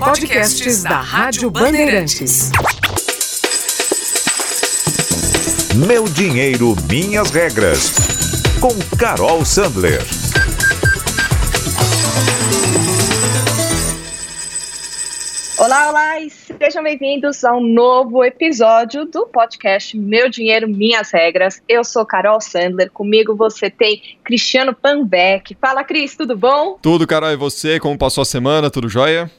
Podcasts da Rádio Bandeirantes. Meu dinheiro, minhas regras. Com Carol Sandler. Olá, olá e sejam bem-vindos a um novo episódio do podcast Meu Dinheiro, Minhas Regras. Eu sou Carol Sandler, comigo você tem Cristiano Panbeck. Fala, Cris, tudo bom? Tudo, Carol, e você? Como passou a semana? Tudo jóia?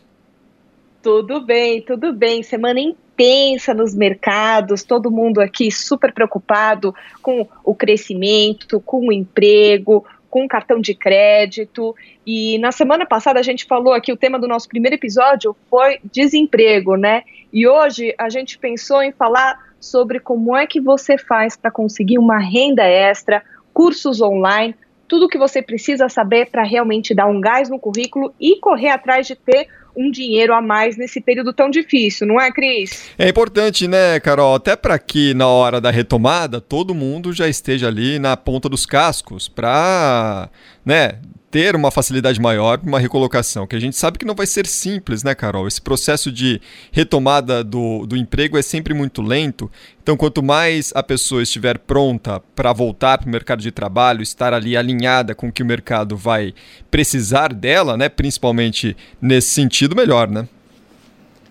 Tudo bem, tudo bem. Semana intensa nos mercados, todo mundo aqui super preocupado com o crescimento, com o emprego, com cartão de crédito. E na semana passada a gente falou aqui, o tema do nosso primeiro episódio foi desemprego, né? E hoje a gente pensou em falar sobre como é que você faz para conseguir uma renda extra, cursos online, tudo o que você precisa saber para realmente dar um gás no currículo e correr atrás de ter um dinheiro a mais nesse período tão difícil, não é, Cris? É importante, né, Carol? Até para que na hora da retomada todo mundo já esteja ali na ponta dos cascos para, né, ter uma facilidade maior uma recolocação, que a gente sabe que não vai ser simples, né, Carol? Esse processo de retomada do, do emprego é sempre muito lento. Então, quanto mais a pessoa estiver pronta para voltar para o mercado de trabalho, estar ali alinhada com o que o mercado vai precisar dela, né, principalmente nesse sentido, melhor, né?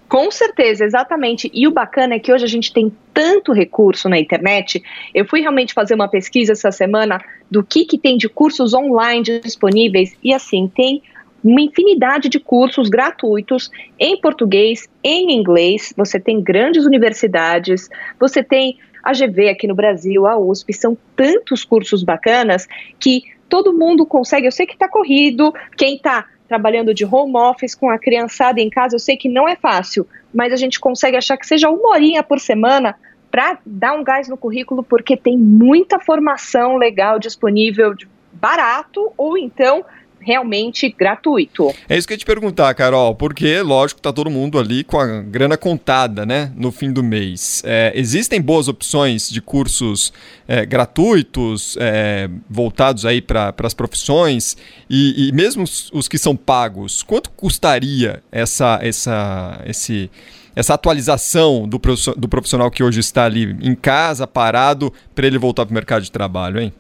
Com certeza, exatamente. E o bacana é que hoje a gente tem tanto recurso na internet. Eu fui realmente fazer uma pesquisa essa semana do que, que tem de cursos online disponíveis e assim tem uma infinidade de cursos gratuitos em português, em inglês. Você tem grandes universidades, você tem a GV aqui no Brasil, a USP, são tantos cursos bacanas que todo mundo consegue. Eu sei que está corrido, quem está trabalhando de home office com a criançada em casa, eu sei que não é fácil, mas a gente consegue achar que seja uma horinha por semana para dar um gás no currículo, porque tem muita formação legal disponível, barato ou então realmente gratuito. É isso que eu ia te perguntar, Carol, porque, lógico, tá todo mundo ali com a grana contada, né, no fim do mês. É, existem boas opções de cursos é, gratuitos, é, voltados aí para as profissões, e, e mesmo os, os, que são pagos, quanto custaria essa, essa, esse essa atualização do profissional que hoje está ali em casa, parado, para ele voltar para o mercado de trabalho, hein?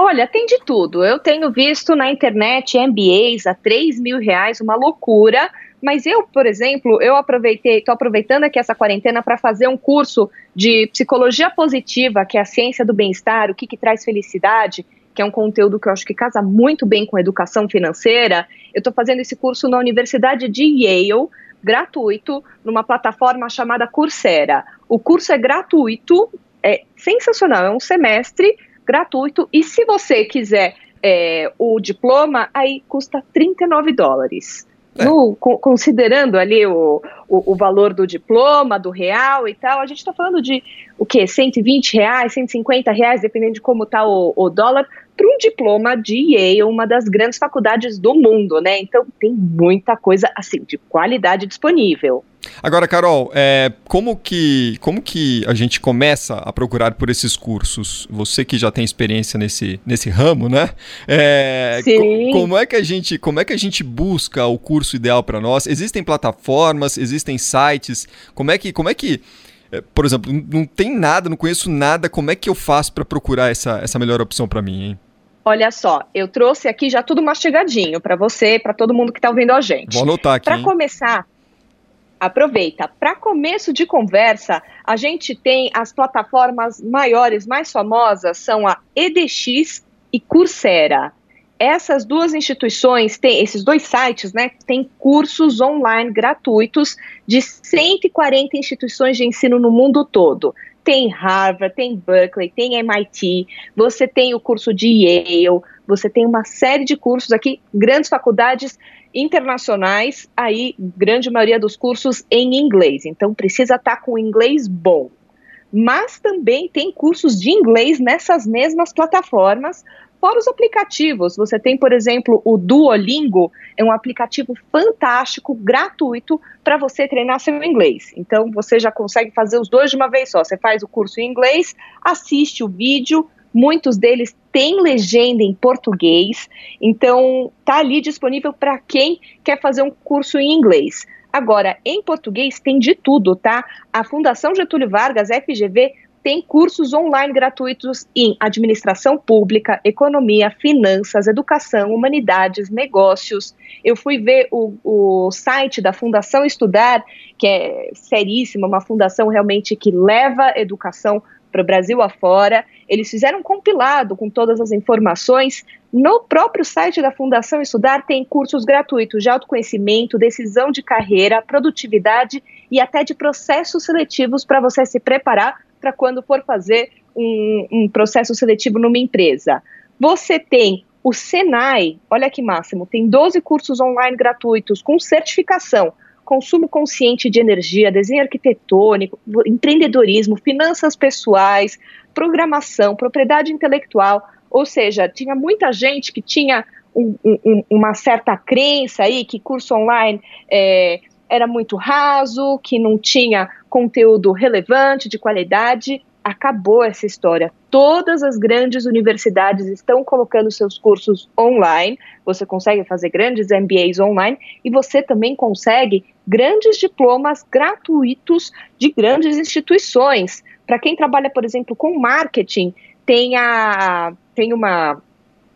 Olha, tem de tudo. Eu tenho visto na internet MBAs a 3 mil reais, uma loucura. Mas eu, por exemplo, eu aproveitei, estou aproveitando aqui essa quarentena para fazer um curso de psicologia positiva, que é a ciência do bem-estar, o que, que traz felicidade, que é um conteúdo que eu acho que casa muito bem com a educação financeira. Eu estou fazendo esse curso na Universidade de Yale, gratuito, numa plataforma chamada Coursera. O curso é gratuito, é sensacional, é um semestre gratuito. E se você quiser é, o diploma, aí custa 39 dólares. É. No, considerando ali o, o, o, valor do diploma, do real e tal, a gente está falando de o quê? 120 reais, 150 reais, dependendo de como está o, o dólar, para um diploma de Yale, uma das grandes faculdades do mundo, né? Então tem muita coisa assim de qualidade disponível. Agora, Carol, é, como, que, como que a gente começa a procurar por esses cursos? Você que já tem experiência nesse, nesse ramo, né? É, Sim. Co como, é que a gente, como é que a gente busca o curso ideal para nós? Existem plataformas, existem sites? Como é que, como é que é, por exemplo, não tem nada, não conheço nada, como é que eu faço para procurar essa, essa melhor opção para mim, hein? Olha só, eu trouxe aqui já tudo mastigadinho para você, para todo mundo que está ouvindo a gente. Vou anotar aqui. Para começar, aproveita. Para começo de conversa, a gente tem as plataformas maiores, mais famosas, são a EDX e Coursera. Essas duas instituições têm, esses dois sites, né, têm cursos online gratuitos de 140 instituições de ensino no mundo todo. Tem Harvard, tem Berkeley, tem MIT, você tem o curso de Yale, você tem uma série de cursos aqui, grandes faculdades internacionais, aí grande maioria dos cursos em inglês. Então precisa estar tá com inglês bom. Mas também tem cursos de inglês nessas mesmas plataformas, fora os aplicativos. Você tem, por exemplo, o Duolingo, é um aplicativo fantástico, gratuito, para você treinar seu inglês. Então você já consegue fazer os dois de uma vez só. Você faz o curso em inglês, assiste o vídeo, muitos deles têm legenda em português, então tá ali disponível para quem quer fazer um curso em inglês. Agora, em português tem de tudo, tá? A Fundação Getúlio Vargas, FGV, tem cursos online gratuitos em administração pública, economia, finanças, educação, humanidades, negócios. Eu fui ver o, o site da Fundação Estudar, que é seríssima, uma fundação realmente que leva educação para o Brasil afora. Eles fizeram um compilado com todas as informações. No próprio site da Fundação Estudar tem cursos gratuitos de autoconhecimento, decisão de carreira, produtividade e até de processos seletivos para você se preparar para quando for fazer um, um processo seletivo numa empresa. Você tem o Senai, olha que máximo, tem 12 cursos online gratuitos com certificação, consumo consciente de energia, desenho arquitetônico, empreendedorismo, finanças pessoais, programação, propriedade intelectual. Ou seja, tinha muita gente que tinha um, um, uma certa crença aí que curso online é, era muito raso, que não tinha conteúdo relevante, de qualidade. Acabou essa história. Todas as grandes universidades estão colocando seus cursos online. Você consegue fazer grandes MBAs online e você também consegue grandes diplomas gratuitos de grandes instituições. Para quem trabalha, por exemplo, com marketing, tem, a, tem uma,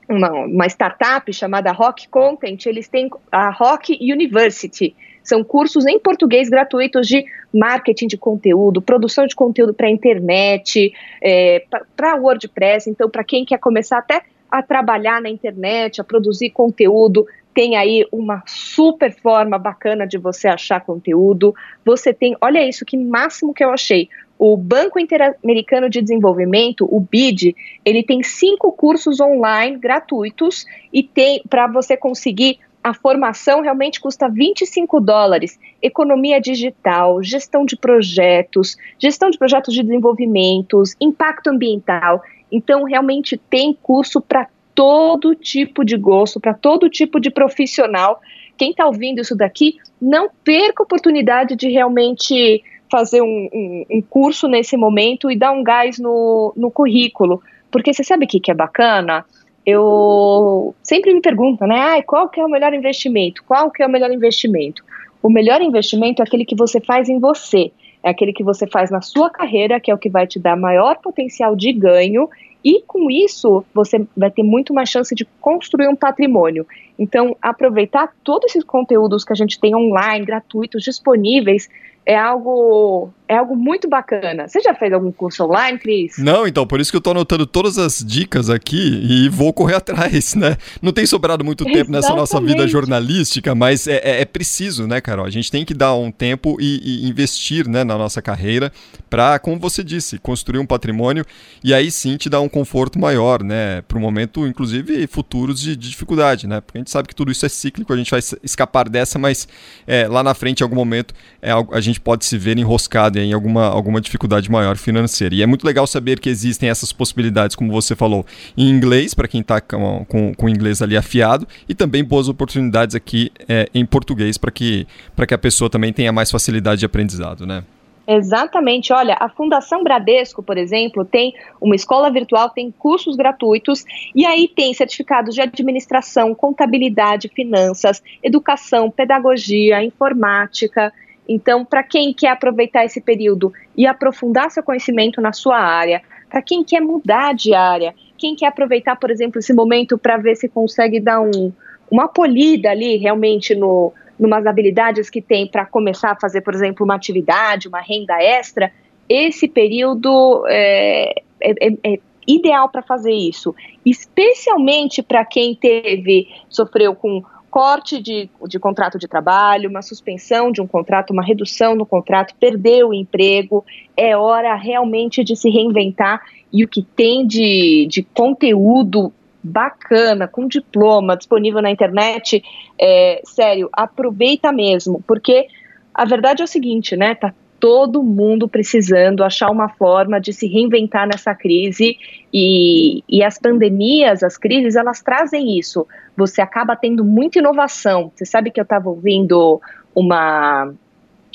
uma, uma startup chamada Rock Content, eles têm a Rock University são cursos em português gratuitos de marketing de conteúdo, produção de conteúdo para internet, é, para WordPress. Então, para quem quer começar até a trabalhar na internet, a produzir conteúdo, tem aí uma super forma bacana de você achar conteúdo. Você tem, olha isso, que máximo que eu achei. O Banco Interamericano de Desenvolvimento, o BID, ele tem cinco cursos online gratuitos e tem para você conseguir a formação realmente custa 25 dólares. Economia digital, gestão de projetos, gestão de projetos de desenvolvimentos, impacto ambiental. Então, realmente tem curso para todo tipo de gosto, para todo tipo de profissional. Quem está ouvindo isso daqui, não perca a oportunidade de realmente fazer um, um, um, curso nesse momento e dar um gás no, no currículo. Porque você sabe o que, que é bacana? Eu sempre me pergunto, né? Ah, qual que é o melhor investimento? Qual que é o melhor investimento? O melhor investimento é aquele que você faz em você, é aquele que você faz na sua carreira, que é o que vai te dar maior potencial de ganho, e com isso você vai ter muito mais chance de construir um patrimônio. Então, aproveitar todos esses conteúdos que a gente tem online, gratuitos, disponíveis, é algo é algo muito bacana. Você já fez algum curso online, Cris? Não, então, por isso que eu tô anotando todas as dicas aqui e vou correr atrás, né? Não tem sobrado muito tempo Exatamente. nessa nossa vida jornalística, mas é, é, é, preciso, né, Carol? A gente tem que dar um tempo e, e investir né, na nossa carreira para, como você disse, construir um patrimônio e aí sim te dar um conforto maior, né? Para o momento, inclusive, futuros de, de, dificuldade, né? Porque a gente sabe que tudo isso é cíclico, a gente vai escapar dessa, mas é, lá na frente, em algum momento, é, a gente pode se ver enroscado em alguma, alguma dificuldade maior financeira. E é muito legal saber que existem essas possibilidades, como você falou, em inglês, para quem está com, com, com o inglês ali afiado, e também boas oportunidades aqui é, em português para que, que a pessoa também tenha mais facilidade de aprendizado, né? Exatamente. Olha, a Fundação Bradesco, por exemplo, tem uma escola virtual, tem cursos gratuitos e aí tem certificados de administração, contabilidade, finanças, educação, pedagogia, informática. Então, para quem quer aproveitar esse período e aprofundar seu conhecimento na sua área, para quem quer mudar de área, quem quer aproveitar, por exemplo, esse momento para ver se consegue dar um, uma polida ali realmente no numas habilidades que tem para começar a fazer, por exemplo, uma atividade, uma renda extra, esse período é, é, é, é ideal para fazer isso, especialmente para quem teve, sofreu com corte de, de contrato de trabalho, uma suspensão de um contrato, uma redução no contrato, perdeu o emprego, é hora realmente de se reinventar. E o que tem de, de conteúdo bacana, com diploma disponível na internet, é, sério, aproveita mesmo, porque a verdade é o seguinte, né? Tá todo mundo precisando achar uma forma de se reinventar nessa crise e, e as pandemias, as crises, elas trazem isso. Você acaba tendo muita inovação. Você sabe que eu estava ouvindo uma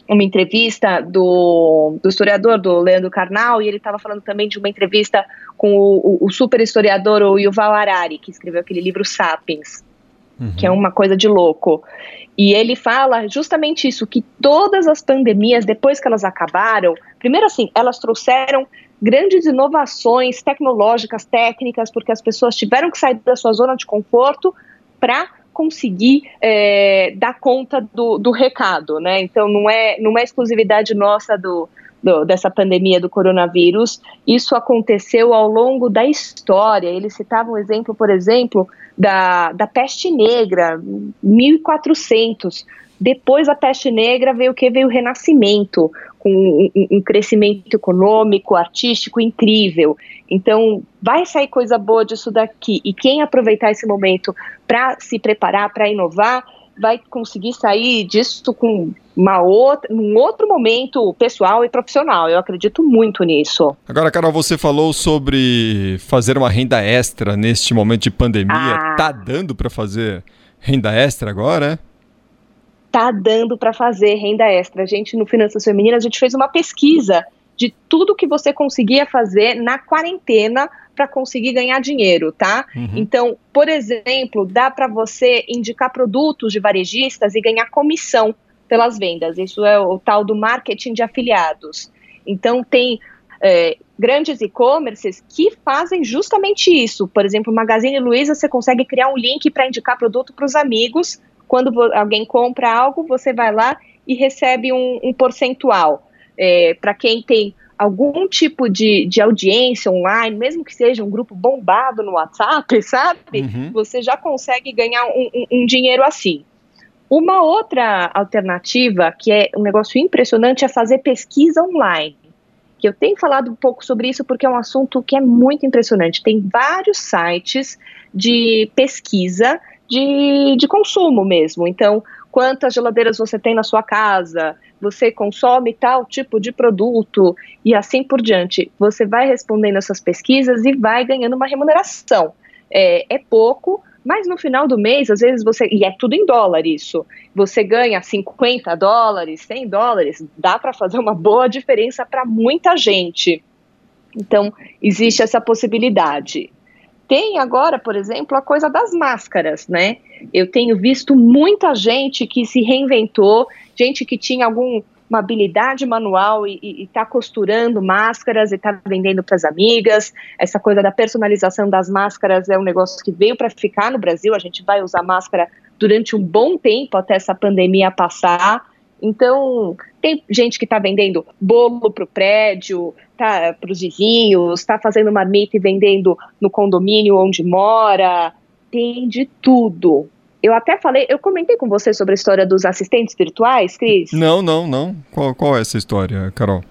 uma entrevista do, do historiador, do Leandro Carnal, e ele estava falando também de uma entrevista com o, o, o, super historiador o Yuval Harari, que escreveu aquele livro Sapiens, uhum. que é uma coisa de louco. E ele fala justamente isso, que todas as pandemias, depois que elas acabaram, primeiro assim, elas trouxeram grandes inovações tecnológicas, técnicas, porque as pessoas tiveram que sair da sua zona de conforto para conseguir é, dar conta do, do recado, né? Então não é, não é exclusividade nossa do, do, dessa pandemia do coronavírus. Isso aconteceu ao longo da história. Ele citava um exemplo, por exemplo, da, da peste negra, 1400. Depois da peste negra veio o que? Veio o renascimento, com um, um, crescimento econômico, artístico incrível. Então, vai sair coisa boa disso daqui. E quem aproveitar esse momento para se preparar, para inovar, vai conseguir sair disso com uma outra, um outro momento pessoal e profissional. Eu acredito muito nisso. Agora, Carol, você falou sobre fazer uma renda extra neste momento de pandemia. Ah. Tá dando para fazer renda extra agora? Tá dando para fazer renda extra. A gente no Finanças Femininas a gente fez uma pesquisa de tudo que você conseguia fazer na quarentena para conseguir ganhar dinheiro, tá? Uhum. Então, por exemplo, dá para você indicar produtos de varejistas e ganhar comissão pelas vendas. Isso é o tal do marketing de afiliados. Então, tem é, grandes e-commerces que fazem justamente isso. Por exemplo, Magazine Luiza, você consegue criar um link para indicar produto para os amigos. Quando alguém compra algo, você vai lá e recebe um, um percentual. É, para quem tem algum tipo de, de audiência online, mesmo que seja um grupo bombado no WhatsApp, sabe? Uhum. Você já consegue ganhar um, um, um dinheiro assim. Uma outra alternativa, que é um negócio impressionante, é fazer pesquisa online. Que eu tenho falado um pouco sobre isso porque é um assunto que é muito impressionante. Tem vários sites de pesquisa de, de consumo mesmo. Então, quantas geladeiras você tem na sua casa, você consome tal tipo de produto e assim por diante. Você vai respondendo essas pesquisas e vai ganhando uma remuneração. É, é pouco, mas no final do mês, às vezes você. E é tudo em dólar isso. Você ganha 50 dólares, 100 dólares, dá para fazer uma boa diferença para muita gente. Então, existe essa possibilidade. Tem agora, por exemplo, a coisa das máscaras, né? Eu tenho visto muita gente que se reinventou, gente que tinha alguma habilidade manual e está costurando máscaras e está vendendo para as amigas. Essa coisa da personalização das máscaras é um negócio que veio para ficar no Brasil. A gente vai usar máscara durante um bom tempo até essa pandemia passar. Então, tem gente que está vendendo bolo para o prédio, tá, para os vizinhos, está fazendo marmita e vendendo no condomínio onde mora, tem de tudo. Eu até falei, eu comentei com você sobre a história dos assistentes virtuais, Cris? Não, não, não. Qual, qual é essa história, Carol?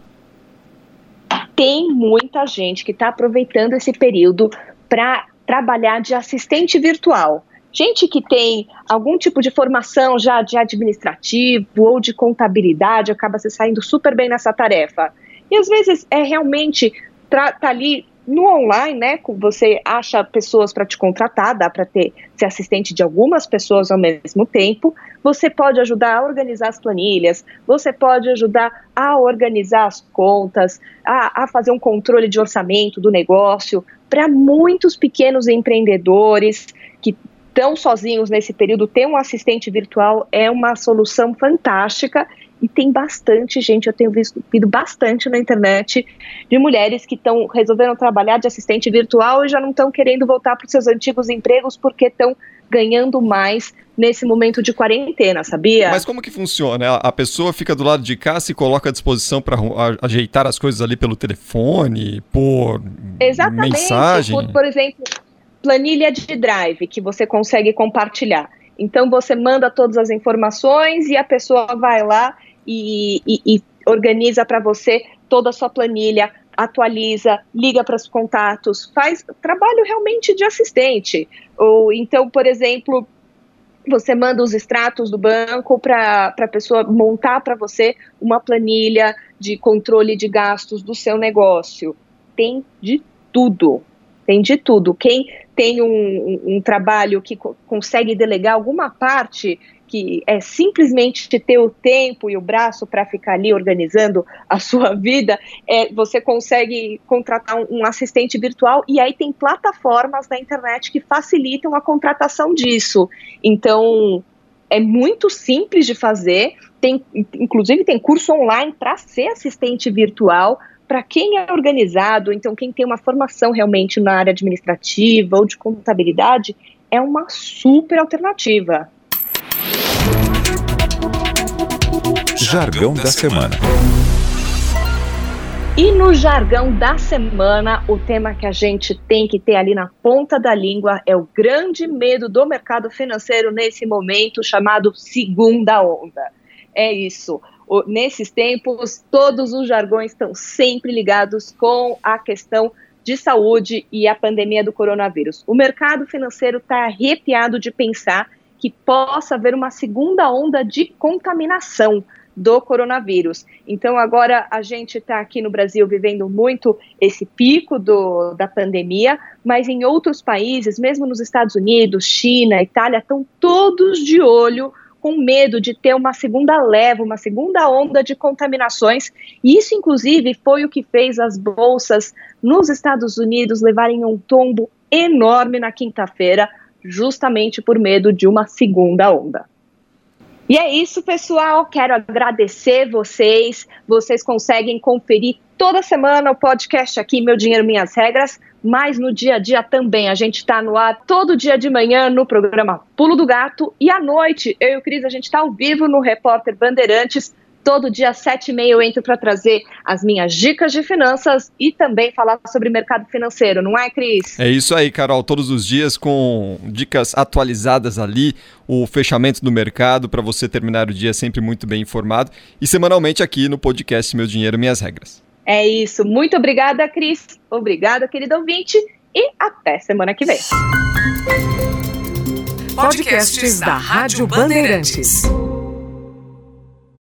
Tem muita gente que está aproveitando esse período para trabalhar de assistente virtual. Gente que tem algum tipo de formação já de administrativo ou de contabilidade acaba se saindo super bem nessa tarefa. E às vezes é realmente tá ali no online, né, você acha pessoas para te contratar, dá para ter ser assistente de algumas pessoas ao mesmo tempo. Você pode ajudar a organizar as planilhas, você pode ajudar a organizar as contas, a, a fazer um controle de orçamento do negócio. Para muitos pequenos empreendedores que estão sozinhos nesse período, ter um assistente virtual é uma solução fantástica e tem bastante gente, eu tenho visto visto bastante na internet de mulheres que estão resolvendo trabalhar de assistente virtual e já não estão querendo voltar para os seus antigos empregos porque estão ganhando mais nesse momento de quarentena, sabia? Mas como que funciona? A pessoa fica do lado de cá, se coloca à disposição para ajeitar as coisas ali pelo telefone, por Exatamente, mensagem? Por, por exemplo, planilha de drive que você consegue compartilhar. Então você manda todas as informações e a pessoa vai lá e, e, e organiza para você toda a sua planilha, atualiza, liga para os contatos, faz trabalho realmente de assistente. Ou então, por exemplo, você manda os extratos do banco para a pessoa montar para você uma planilha de controle de gastos do seu negócio. Tem de tudo. Tem de tudo. Quem tem um, um, trabalho que co consegue delegar alguma parte que é simplesmente ter o tempo e o braço para ficar ali organizando a sua vida, é, você consegue contratar um, um, assistente virtual e aí tem plataformas na internet que facilitam a contratação disso. Então é muito simples de fazer, tem, inclusive tem curso online para ser assistente virtual. Para quem é organizado, então quem tem uma formação realmente na área administrativa ou de contabilidade, é uma super alternativa. Jargão da Semana. E no jargão da semana, o tema que a gente tem que ter ali na ponta da língua é o grande medo do mercado financeiro nesse momento, chamado segunda onda. É isso. Nesses tempos, todos os jargões estão sempre ligados com a questão de saúde e a pandemia do coronavírus. O mercado financeiro está arrepiado de pensar que possa haver uma segunda onda de contaminação do coronavírus. Então, agora a gente está aqui no Brasil vivendo muito esse pico do, da pandemia, mas em outros países, mesmo nos Estados Unidos, China, Itália, estão todos de olho com medo de ter uma segunda leva, uma segunda onda de contaminações. E isso, inclusive, foi o que fez as bolsas nos Estados Unidos levarem um tombo enorme na quinta-feira, justamente por medo de uma segunda onda. E é isso, pessoal. Quero agradecer vocês. Vocês conseguem conferir toda semana o podcast aqui, Meu Dinheiro, Minhas Regras, mas no dia a dia também. A gente está no ar todo dia de manhã no programa Pulo do Gato e à noite, eu e o Cris, a gente está ao vivo no Repórter Bandeirantes Todo dia, sete e meia, eu entro para trazer as minhas dicas de finanças e também falar sobre mercado financeiro, não é, Cris? É isso aí, Carol. Todos os dias com dicas atualizadas ali, o fechamento do mercado para você terminar o dia sempre muito bem informado e semanalmente aqui no podcast Meu Dinheiro, Minhas Regras. É isso. Muito obrigada, Cris. Obrigada, querido ouvinte. E até semana que vem. Podcasts da Rádio Bandeirantes.